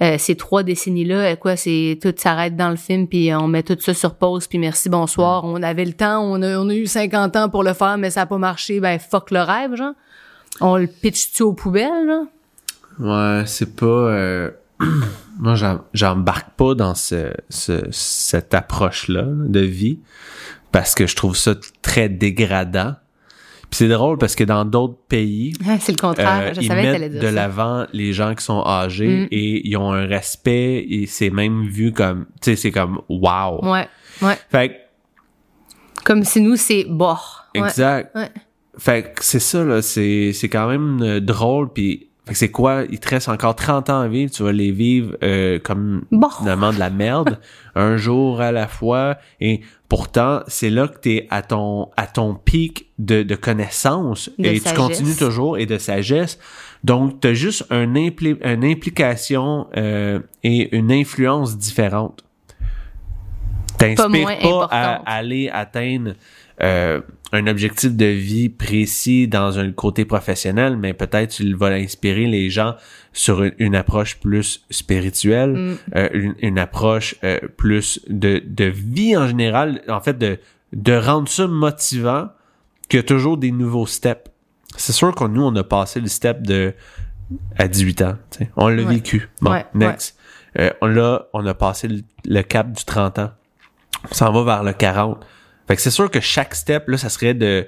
euh, ces trois décennies-là, euh, quoi, c'est tout s'arrête dans le film, puis on met tout ça sur pause, puis merci, bonsoir, on avait le temps, on a, on a eu 50 ans pour le faire, mais ça a pas marché, ben fuck le rêve, genre. On le pitch-tu aux poubelles, là? Ouais, c'est pas. euh, Moi, j'em- j'embarque pas dans ce, ce- cette approche-là de vie parce que je trouve ça très dégradant. Puis c'est drôle parce que dans d'autres pays, C'est le contraire. euh, je ils savais que mettent dire de l'avant les gens qui sont âgés Mm. et ils ont un respect et c'est même vu comme, tu sais, c'est comme wow. Ouais, ouais. Fait que, Comme si nous, c'est. Ouais. exact. Ouais. Fait que c'est ça, là, c'est, c'est quand même euh, drôle, puis fait que c'est quoi, il te reste encore 30 ans à vivre, tu vas les vivre euh, comme Bon. finalement de la merde, un jour à la fois, et pourtant, c'est là que t'es à ton, à ton pic de, de connaissances, De et tu continues toujours, et de sagesse, donc t'as juste un impli- une implication euh, et une influence différente. T'inspires pas, à aller atteindre euh, un objectif de vie précis dans un côté professionnel, mais peut-être tu vas inspirer les gens sur une, une approche plus spirituelle, Mm. euh, une, une approche euh, plus de, de vie en général, en fait, de, de rendre ça motivant qu'il y a toujours des nouveaux steps. C'est sûr que nous, on a passé le step de à 18 ans. On l'a Ouais. vécu. Bon, Ouais, next. Euh, on l'a, on a passé le, le cap du 30 ans. On s'en va vers le 40. Fait que c'est sûr que chaque step, là, ça serait de,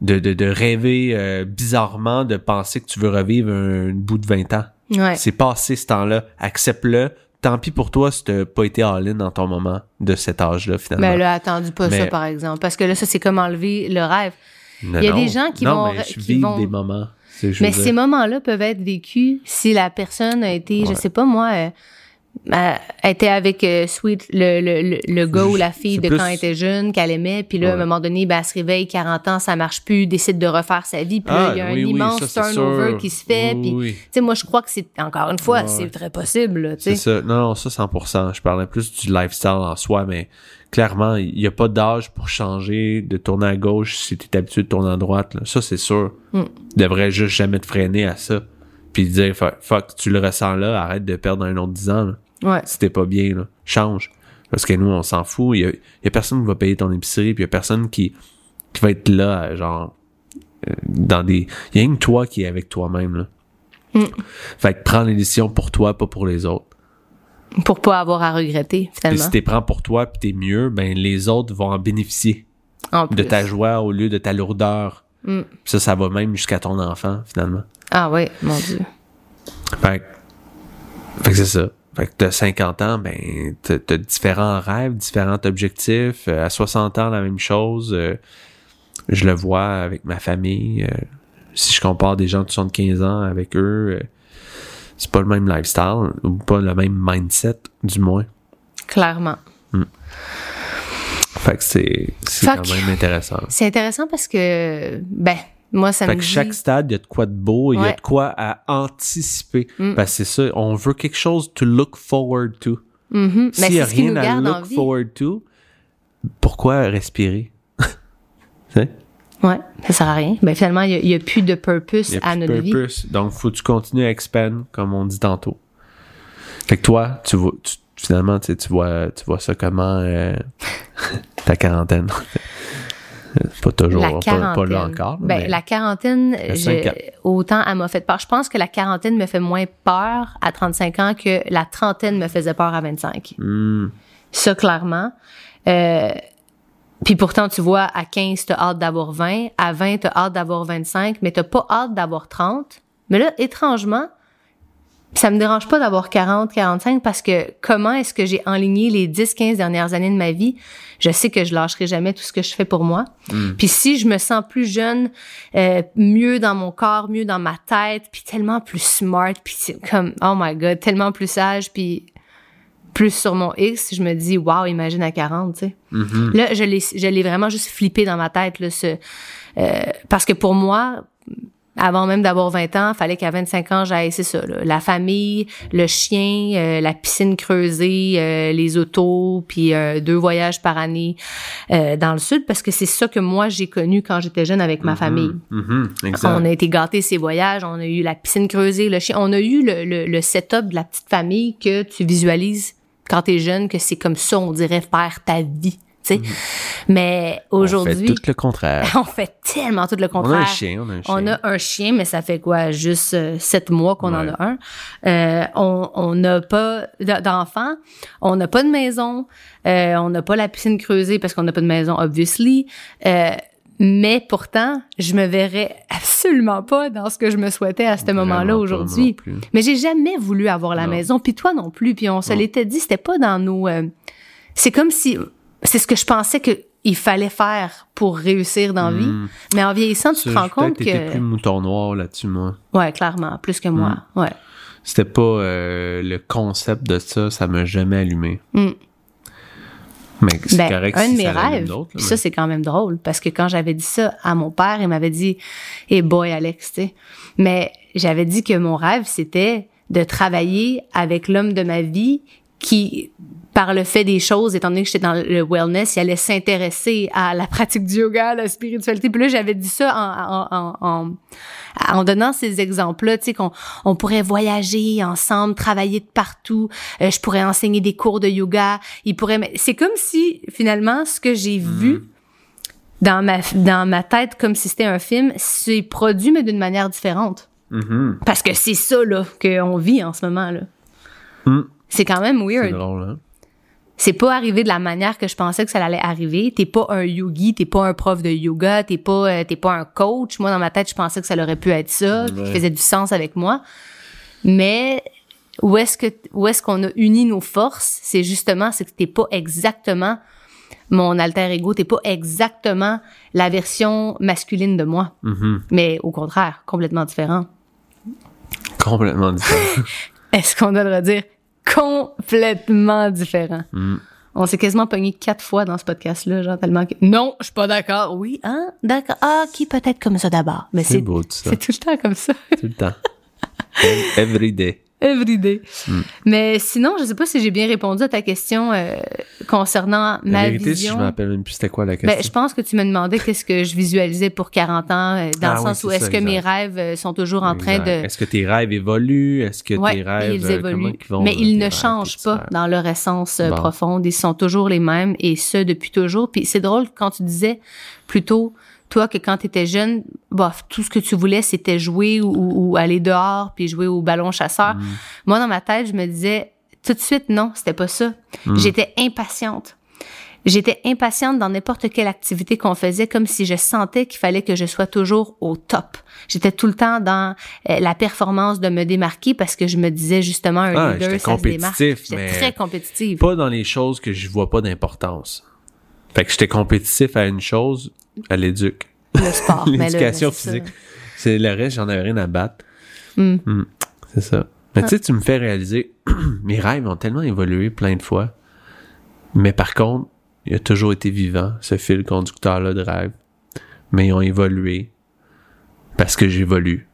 de, de, de rêver euh, bizarrement, de penser que tu veux revivre un, un bout de 20 ans. Ouais. C'est passé ce temps-là. Accepte-le. Tant pis pour toi si t'as pas été all-in dans ton moment de cet âge-là, finalement. Mais là, attendu pas ça, par exemple. Parce que là, ça, c'est comme enlever le rêve. Non, il y a non. des gens qui non, vont- Mais je qui vont- des moments. Mais ces moments-là peuvent être vécus si la personne a été, je sais pas moi, euh, euh, était avec euh, Sweet, le, le, le, le gars ou la fille de plus- quand elle était jeune, qu'elle aimait, puis là, à un moment donné, ben, elle se réveille, 40 ans, ça marche plus, décide de refaire sa vie, puis là, Ah, il y a un oui, immense ça, turnover sûr. qui se fait, Oui, puis, oui. tu sais, moi, je crois que c'est, encore une fois, Ouais. c'est très possible, C'est ça. Non, non, ça, 100%. Je parlais plus du lifestyle en soi, mais clairement, il n'y a pas d'âge pour changer, de tourner à gauche si tu es habitué de tourner à droite. là. Ça, c'est sûr. Mm. Tu devrais juste jamais te freiner à ça. Puis dire, fuck, tu le ressens là, arrête de perdre un autre 10 ans. là. Ouais. Si t'es pas bien, là, change. Parce que nous, on s'en fout. Il y a, il y a personne qui va payer ton épicerie, puis il y a personne qui, qui va être là, genre, euh, dans des... Il y a rien que toi qui est avec toi-même, là. Mm. Fait que prends les décisions pour toi, pas pour les autres. Pour pas avoir à regretter, Et finalement. si t'es prends pour toi puis t'es mieux, ben les autres vont en bénéficier En de ta joie au lieu de ta lourdeur. Mm. Puis Ça, ça va même jusqu'à ton enfant, finalement. Ah ouais, mon Dieu. Fait que, fait que c'est ça. Fait que t'as 50 ans, ben t'as différents rêves, différents objectifs. Euh, à 60 ans, la même chose. Euh, je le vois avec ma famille. Euh, si je compare des gens de 75 ans avec eux, c'est pas le même lifestyle ou pas le même mindset, du moins. Clairement. Fait que c'est quand même intéressant. C'est intéressant parce que, ben, moi, ça Fait me que dit... chaque stade, il y a de quoi de beau, il y a de quoi à anticiper. Mm. Parce que c'est ça, on veut quelque chose to look forward to. Mais S'il y a rien à look vie. forward to, pourquoi respirer? Sais? Ouais, ça sert à rien. Ben finalement, il n'y a, plus de purpose y a à plus notre de vie. purpose. Donc, faut que tu continues à expand, comme on dit tantôt. Fait que toi, tu vois, tu- finalement, tu, sais, tu vois, tu vois ça comment euh, ta quarantaine. Pas toujours, La quarantaine. pas là encore. Ben, la quarantaine, autant elle m'a fait peur. Je pense que la quarantaine me fait moins peur à 35 ans que la trentaine me faisait peur à 25. Hmm. Ça, clairement. Euh, puis pourtant, tu vois, à 15, t'as hâte d'avoir 20. À 20, t'as hâte d'avoir 25, mais t'as pas hâte d'avoir 30. Mais là, étrangement, ça me dérange pas d'avoir 40, 45 parce que comment est-ce que j'ai enligné les 10, 15 dernières années de ma vie? Je sais que je lâcherai jamais tout ce que je fais pour moi. Puis si je me sens plus jeune, euh, mieux dans mon corps, mieux dans ma tête, puis tellement plus smart, puis comme, oh my god, tellement plus sage, puis plus sur mon X, je me dis, wow, imagine à 40, tu sais. Mhm. Là, je l'ai, je l'ai vraiment juste flippé dans ma tête, là, ce, euh, parce que pour moi, avant même d'avoir 20 ans, fallait qu'à 25 ans, j'aille, c'est ça, là, la famille, le chien, euh, la piscine creusée, euh, les autos, puis euh, deux voyages par année euh, dans le sud, parce que c'est ça que moi, j'ai connu quand j'étais jeune avec ma famille. Mhm. Exact. On a été gâtés ces voyages, on a eu la piscine creusée, le chien, on a eu le, le, le setup de la petite famille que tu visualises quand t'es jeune, que c'est comme ça, on dirait, faire ta vie tu sais. Mais On fait aujourd'hui, tout le contraire. on fait tellement tout le On a contraire. un chien, on a un chien. On a un chien, mais ça fait quoi? Juste euh, sept mois qu'on en a un. Euh, on on n'a pas d- d'enfants. On n'a pas de maison. Euh, on n'a pas la piscine creusée parce qu'on n'a pas de maison, obviously. Euh, mais pourtant, je me verrais absolument pas dans ce que je me souhaitais à ce moment-là aujourd'hui. Mais j'ai jamais voulu avoir la Non. maison, puis toi non plus. Puis on se l'était dit, c'était pas dans nos. euh, c'est comme si c'est ce que je pensais que il fallait faire pour réussir dans la vie. Hmm. Mais en vieillissant, tu te rends compte que plus mouton noir là-dessus, moi. ouais, clairement, plus que moi. Hmm. Ouais. C'était pas euh, le concept de ça, ça m'a jamais allumé. Hmm. Mais c'est Ben, correct un si de mes ça rêves, là, ça c'est quand même drôle parce que quand j'avais dit ça à mon père, il m'avait dit "Eh boy Alex, tu sais." Mais j'avais dit que mon rêve c'était de travailler avec l'homme de ma vie qui par le fait des choses, étant donné que j'étais dans le wellness, il allait s'intéresser à la pratique du yoga, à la spiritualité. Puis là, j'avais dit ça en, en, en, en, en donnant ces exemples-là, tu sais, qu'on on pourrait voyager ensemble, travailler de partout. Euh, je pourrais enseigner des cours de yoga. Il pourrait. C'est comme si finalement ce que j'ai vu dans ma dans ma tête, comme si c'était un film, c'est produit mais d'une manière différente. Mhm. Parce que c'est ça là qu'on vit en ce moment là. Hmm. C'est quand même C'est weird. drôle, hein? C'est pas arrivé de la manière que je pensais que ça allait arriver. T'es pas un yogi, t'es pas un prof de yoga, t'es pas euh, t'es pas un coach. Moi dans ma tête, je pensais que ça aurait pu être ça, qui Ouais. faisait du sens avec moi. Mais où est-ce que où est-ce qu'on a uni nos forces? C'est justement c'est que t'es pas exactement mon alter ego, t'es pas exactement la version masculine de moi, Mhm. mais au contraire, complètement différent. Complètement différent. Est-ce qu'on doit le redire? Complètement différent Hmm. On s'est quasiment pogné quatre fois dans ce podcast-là, genre tellement que... Non, je suis pas d'accord. Oui, hein? D'accord. Ah, qui peut être comme ça d'abord? Mais C'est c'est beau, tout ça. c'est tout le temps comme ça. Tout le temps. Every day. Every day. Mm. Mais sinon, je sais pas si j'ai bien répondu à ta question euh, concernant La ma vérité, si je vision. me rappelle même plus c'était quoi la question. Ben, je pense que tu me demandais qu'est-ce que je visualisais pour 40 ans, euh, dans Ah le oui, sens où est-ce que mes rêves euh, sont toujours en train Exact. de... Est-ce que tes rêves évoluent? Est-ce que Ouais, tes rêves. ils euh, évoluent. ils vont, mais ils ne rêves, changent pas dans leur essence Bon. profonde. Ils sont toujours les mêmes et ce depuis toujours. Puis c'est drôle quand tu disais plutôt toi que quand tu étais jeune, bof, tout ce que tu voulais c'était jouer ou, ou aller dehors puis jouer au ballon chasseur. Mm. Moi dans ma tête, je me disais tout de suite non, c'était pas ça. Mm. J'étais impatiente. J'étais impatiente dans n'importe quelle activité qu'on faisait, comme si je sentais qu'il fallait que je sois toujours au top. J'étais tout le temps dans euh, la performance de me démarquer parce que je me disais justement un Ah, leader, ça se démarque. J'étais très compétitive. Pas dans les choses que je vois pas d'importance. Fait que j'étais compétitif à une chose, à l'éduc. Le sport. mais là, L'éducation ça. physique. C'est le reste, j'en avais rien à battre. Hmm. Hmm, c'est ça. Mais tu sais, tu me fais réaliser, mes rêves ont tellement évolué plein de fois. Mais par contre, il a toujours été vivant, ce fil conducteur-là de rêve. Mais ils ont évolué parce que j'évolue.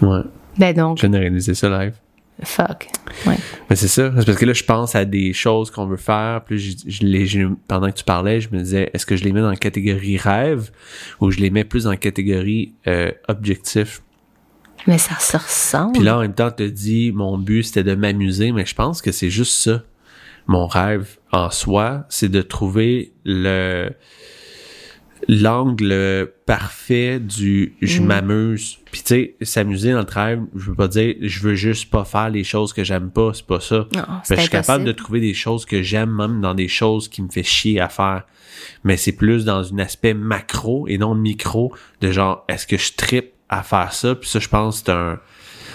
Ouais, Ben donc, je viens de réaliser ça live. Fuck. Ouais. Mais c'est ça. C'est parce que là, je pense à des choses qu'on veut faire. Puis je, je les, je- pendant que tu parlais, je me disais, est-ce que je les mets dans la catégorie rêve ou je les mets plus dans la catégorie euh, objectif? Mais ça se ressemble. Puis là, en même temps, tu te dis, mon but, c'était de m'amuser, mais je pense que c'est juste ça. Mon rêve en soi, c'est de trouver le l'angle parfait du je Mm. m'amuse. Puis tu sais, s'amuser dans le rêve, je veux pas dire je veux juste pas faire les choses que j'aime pas, c'est pas ça. non, que je suis capable de trouver des choses que j'aime, même dans des choses qui me fait chier à faire. Mais c'est plus dans un aspect macro et non micro de genre, est-ce que je trippe à faire ça? Puis ça, je pense que c'est un...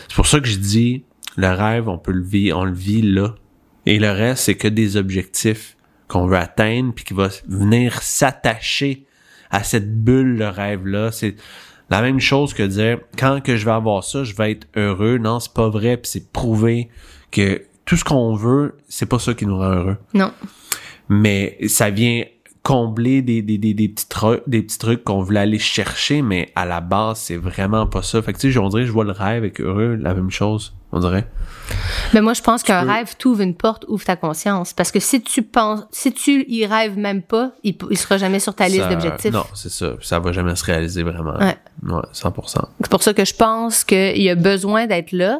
C'est pour ça que je dis, le rêve, on peut le vivre, on le vit là. Et le reste, c'est que des objectifs qu'on veut atteindre puis qui va venir s'attacher à cette bulle, le rêve-là. C'est la même chose que dire, quand que je vais avoir ça, je vais être heureux. Non, c'est pas vrai puis c'est prouvé que tout ce qu'on veut, c'est pas ça qui nous rend heureux. Non. Mais ça vient combler des, des, des, des petits trucs, des petits trucs qu'on voulait aller chercher, mais à la base, c'est vraiment pas ça. Fait que tu sais, on dirait, je vois le rêve avec heureux, la même chose, on dirait. Mais moi, je pense qu'un peux- rêve t'ouvre une porte, ouvre ta conscience. Parce que si tu penses, si tu y rêves même pas, il, il sera jamais sur ta liste Ça- d'objectifs. Non, c'est ça. Ça va jamais se réaliser vraiment. Ouais. Ouais, 100%. C'est pour ça que je pense qu'il y a besoin d'être là.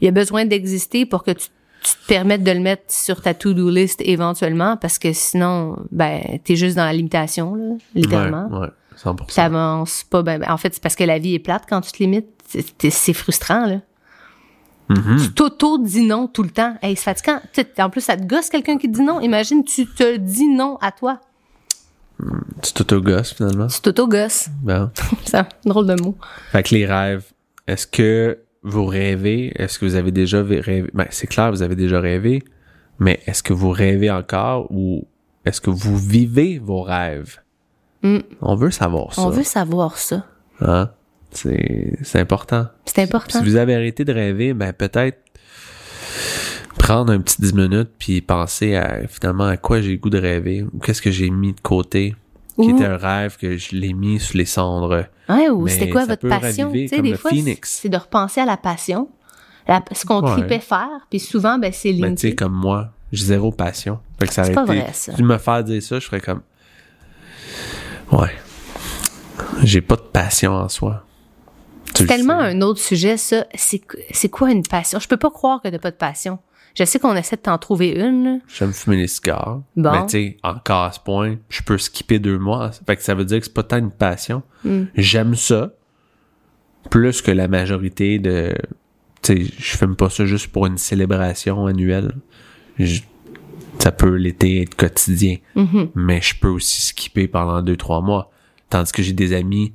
Il y a besoin d'exister pour que tu, tu te permettes de le mettre sur ta to-do list éventuellement parce que sinon, ben, t'es juste dans la limitation, là, littéralement. Ouais, ouais, 100%. T'avances pas, ben, ben, en fait, c'est parce que la vie est plate quand tu te limites. C'est- C'est frustrant, là. Mhm. Tu t'auto-dis non tout le temps. Hey, c'est fatigant. En plus, ça te gosse quelqu'un qui te dit non. Imagine, tu te dis non à toi. Tu t'autogosses, finalement? Tu t'auto-gosses. Bon. C'est un drôle de mot. Fait que les rêves, est-ce que vous rêvez? Est-ce que vous avez déjà vé- rêvé? Ben, c'est clair, vous avez déjà rêvé, mais est-ce que vous rêvez encore ou est-ce que vous vivez vos rêves? Mm. On veut savoir ça. On veut savoir ça. Hein? C'est, important. C'est important. Si vous avez arrêté de rêver, ben peut-être prendre un petit 10 minutes puis penser à finalement à quoi j'ai le goût de rêver ou qu'est-ce que j'ai mis de côté qui était un rêve que je l'ai mis sous les cendres. Ouais, ou c'était quoi votre passion? Tu sais, comme des fois, c'est de repenser à la passion. La- ce qu'on Ouais. tripait faire, puis souvent, ben, c'est Ben, tu sais, comme moi, j'ai zéro passion. Fait que ça C'est pas été- vrai, ça. Si tu me faire dire ça, je ferais comme. Ouais. J'ai pas de passion en soi. C'est le tellement sais. un autre sujet, ça. C'est c'est quoi une passion? Je peux pas croire que t'as pas de passion. Je sais qu'on essaie de t'en trouver une. J'aime fumer les cigares. Bon. Mais tu sais, encore à ce point, je peux skipper deux mois. Fait que ça veut dire que c'est pas tant une passion. Hmm. J'aime ça. Plus que la majorité de. Tu sais, je fume pas ça juste pour une célébration annuelle. Je- ça peut l'été être quotidien. Mhm. Mais je peux aussi skipper pendant deux, trois mois. Tandis que j'ai des amis,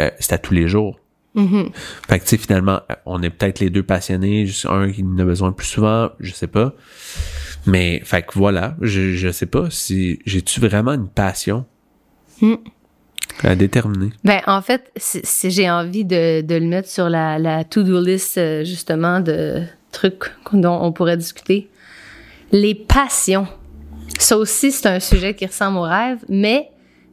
euh, c'est à tous les jours. Mhm. Fait que tu sais, finalement, on est peut-être les deux passionnés, juste un qui en a besoin plus souvent, je sais pas. Mais, fait que voilà, je, je sais pas si j'ai-tu vraiment une passion Hmm. à déterminer? Ben, en fait, c'est- c'est- j'ai envie de, de le mettre sur la, la to-do list, euh, justement, de trucs dont on pourrait discuter. Les passions. Ça aussi, c'est un sujet qui ressemble au rêve, mais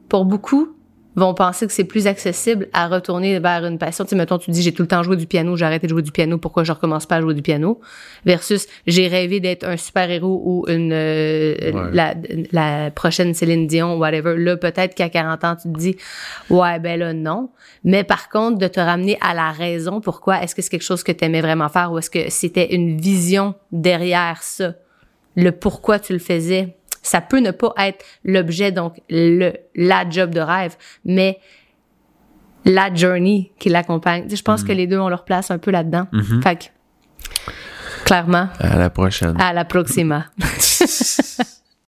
pour beaucoup, vont penser que c'est plus accessible à retourner vers une passion. Tu sais, mettons, tu dis, j'ai tout le temps joué du piano, j'ai arrêté de jouer du piano, pourquoi je recommence pas à jouer du piano? Versus, j'ai rêvé d'être un super-héros ou une, euh, Ouais. la, la prochaine Céline Dion, whatever. Là, peut-être qu'à 40 ans, tu te dis, ouais, ben là, non. Mais par contre, de te ramener à la raison, pourquoi? Est-ce que c'est quelque chose que tu aimais vraiment faire ou est-ce que c'était une vision derrière ça? Le pourquoi tu le faisais? Ça peut ne pas être l'objet, donc le, la job de rêve, mais la journey qui l'accompagne. Je pense que les deux ont leur place un peu là-dedans. Fait que, clairement, À la prochaine. à la proxima.